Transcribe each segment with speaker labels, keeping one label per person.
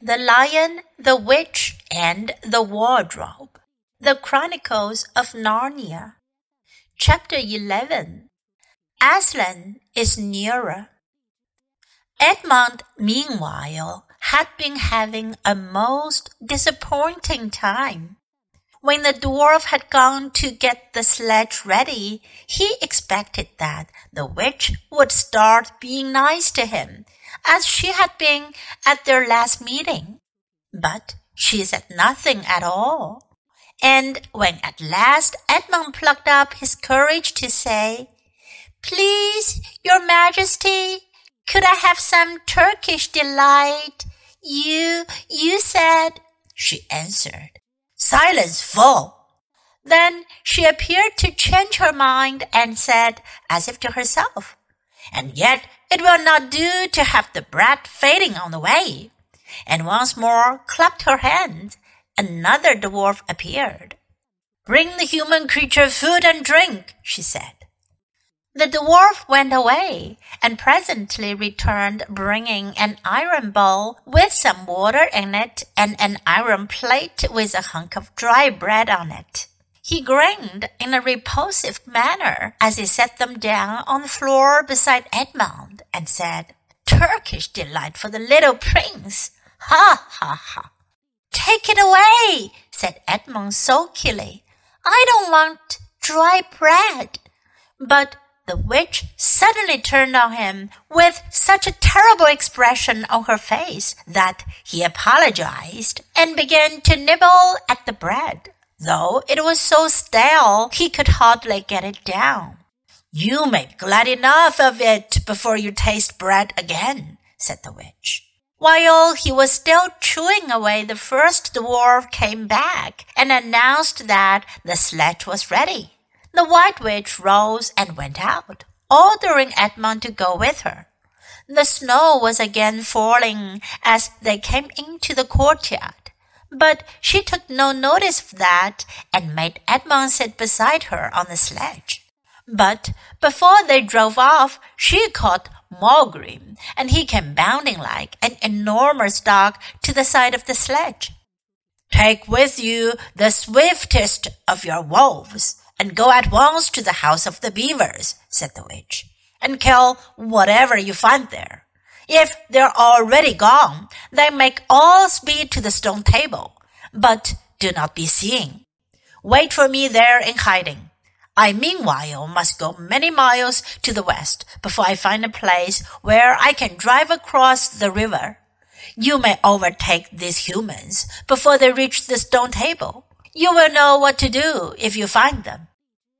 Speaker 1: The Lion, the Witch, and the Wardrobe. The Chronicles of Narnia. Chapter 11. Aslan is nearer. Edmund, meanwhile, had been having a most disappointing time. When the dwarf had gone to get the sledge ready, he expected that the witch would start being nice to him as she had been at their last meeting. But she said nothing at all. And when at last Edmund plucked up his courage to say, Please, your majesty, could I have some Turkish delight? You, you said, she answered. Silence, fool! Then she appeared to change her mind and said, as if to herself, And yet it will not do to have the bread fading on the way. And once more clapped her hands. Another dwarf appeared. Bring the human creature food and drink, she said. The dwarf went away and presently returned bringing an iron bowl with some water in it and an iron plate with a hunk of dry bread on it. He grinned in a repulsive manner as he set them down on the floor beside Edmund and said, Turkish delight for the little prince! Ha ha ha! Take it away, said Edmund sulkily. I don't want dry bread. But the witch suddenly turned on him with such a terrible expression on her face that he apologized and began to nibble at the bread though it was so stale he could hardly get it down. You may be glad enough of it before you taste bread again, said the witch. While he was still chewing away, the first dwarf came back and announced that the sledge was ready. The white witch rose and went out, ordering Edmund to go with her. The snow was again falling as they came into the courtyard. But she took no notice of that and made Edmund sit beside her on the sledge. But before they drove off, she caught Maugrim, and he came bounding like an enormous dog to the side of the sledge. Take with you the swiftest of your wolves, and go at once to the house of the beavers, said the witch, and kill whatever you find there. If they're already gone, then make all speed to the stone table, but do not be seen. Wait for me there in hiding. I meanwhile must go many miles to the west before I find a place where I can drive across the river. You may overtake these humans before they reach the stone table. You will know what to do if you find them.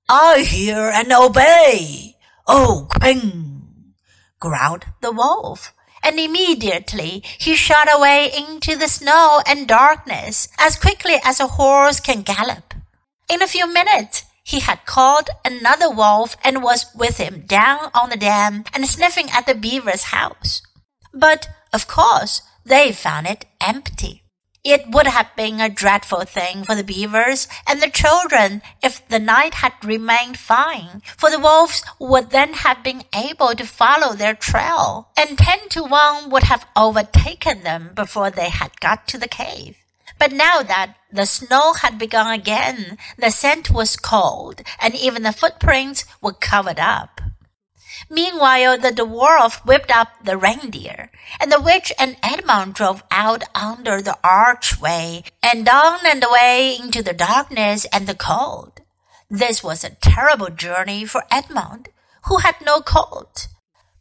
Speaker 1: I hear and obey. Oh, Queen, growled the wolf and immediately he shot away into the snow and darkness as quickly as a horse can gallop. In a few minutes, he had called another wolf and was with him down on the dam and sniffing at the beaver's house. But, of course, they found it empty. It would have been a dreadful thing for the beavers and the children if the night had remained fine, for the wolves would then have been able to follow their trail, and ten to one would have overtaken them before they had got to the cave. But now that the snow had begun again, the scent was cold, and even the footprints were covered up. Meanwhile, the dwarf whipped up the reindeer, and the witch and Edmund drove out under the archway and down and away into the darkness and the cold. This was a terrible journey for Edmund, who had no coat.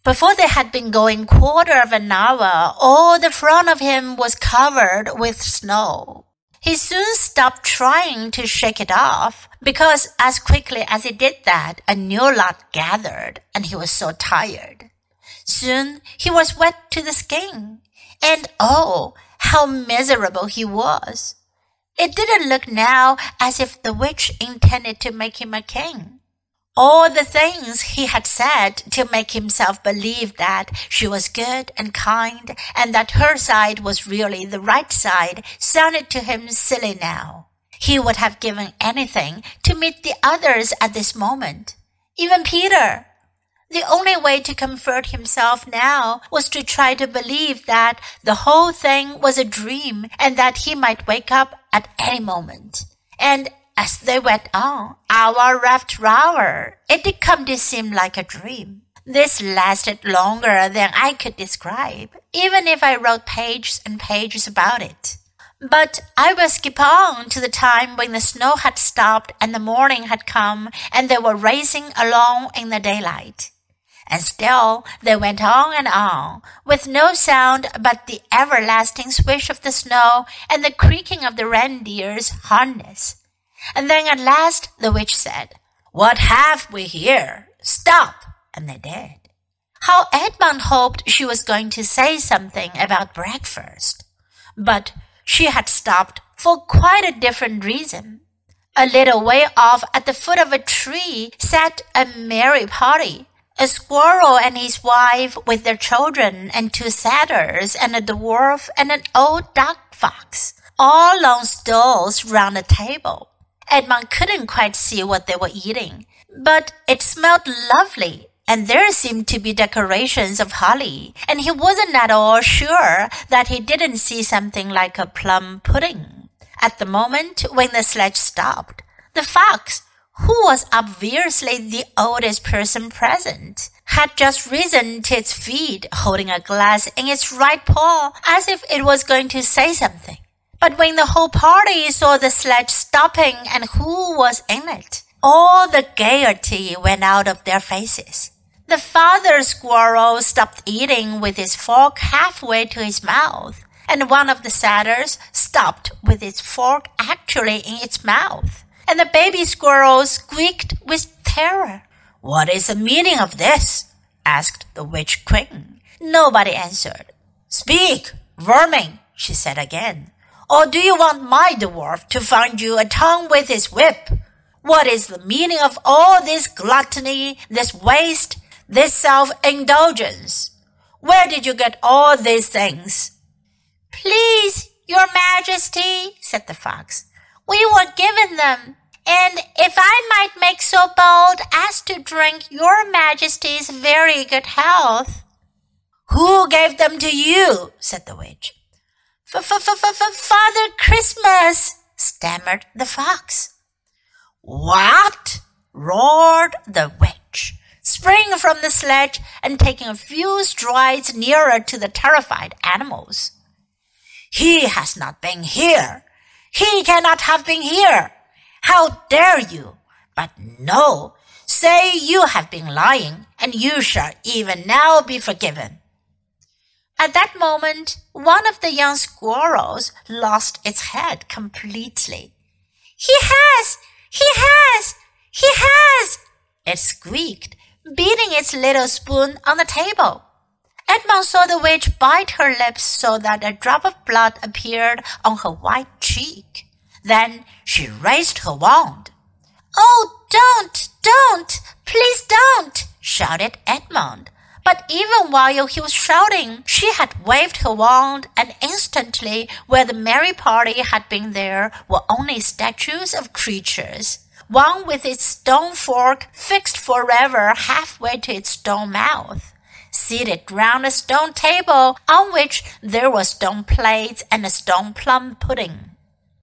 Speaker 1: Before they had been going quarter of an hour, all the front of him was covered with snow. He soon stopped trying to shake it off because as quickly as he did that, a new lot gathered and he was so tired. Soon he was wet to the skin and oh, how miserable he was. It didn't look now as if the witch intended to make him a king. All the things he had said to make himself believe that she was good and kind and that her side was really the right side sounded to him silly now. He would have given anything to meet the others at this moment. Even Peter. The only way to comfort himself now was to try to believe that the whole thing was a dream and that he might wake up at any moment. And as they went on, hour after hour, it did come to seem like a dream. This lasted longer than I could describe, even if I wrote pages and pages about it. But I will skip on to the time when the snow had stopped and the morning had come and they were racing along in the daylight. And still they went on and on, with no sound but the everlasting swish of the snow and the creaking of the reindeer's harness. And then at last the witch said, What have we here? Stop! And they did. How Edmund hoped she was going to say something about breakfast. But she had stopped for quite a different reason. A little way off at the foot of a tree sat a merry party a squirrel and his wife with their children and two satyrs and a dwarf and an old duck fox, all on stools round a table. Edmund couldn't quite see what they were eating, but it smelled lovely, and there seemed to be decorations of holly, and he wasn't at all sure that he didn't see something like a plum pudding. At the moment when the sledge stopped, the fox who was obviously the oldest person present, had just risen to its feet, holding a glass in its right paw as if it was going to say something. But when the whole party saw the sledge stopping and who was in it, all the gaiety went out of their faces. The father squirrel stopped eating with his fork halfway to his mouth, and one of the satyrs stopped with its fork actually in its mouth and the baby squirrel squeaked with terror. What is the meaning of this? asked the witch queen. Nobody answered. Speak, vermin, she said again. Or do you want my dwarf to find you a tongue with his whip? What is the meaning of all this gluttony, this waste, this self-indulgence? Where did you get all these things? Please, your majesty, said the fox, we were given them. And if I might make so bold as to drink your majesty's very good health. Who gave them to you? said the witch. Father Christmas, stammered the fox. What? roared the witch, springing from the sledge and taking a few strides nearer to the terrified animals. He has not been here. He cannot have been here. How dare you? But no, say you have been lying, and you shall even now be forgiven. At that moment, one of the young squirrels lost its head completely. He has! He has! He has! It squeaked, beating its little spoon on the table. Edmund saw the witch bite her lips so that a drop of blood appeared on her white cheek. Then she raised her wand. Oh, don't, don't, please don't, shouted Edmund. But even while he was shouting, she had waved her wand, and instantly, where the merry party had been, there were only statues of creatures. One with its stone fork fixed forever halfway to its stone mouth seated round a stone table on which there were stone plates and a stone plum pudding.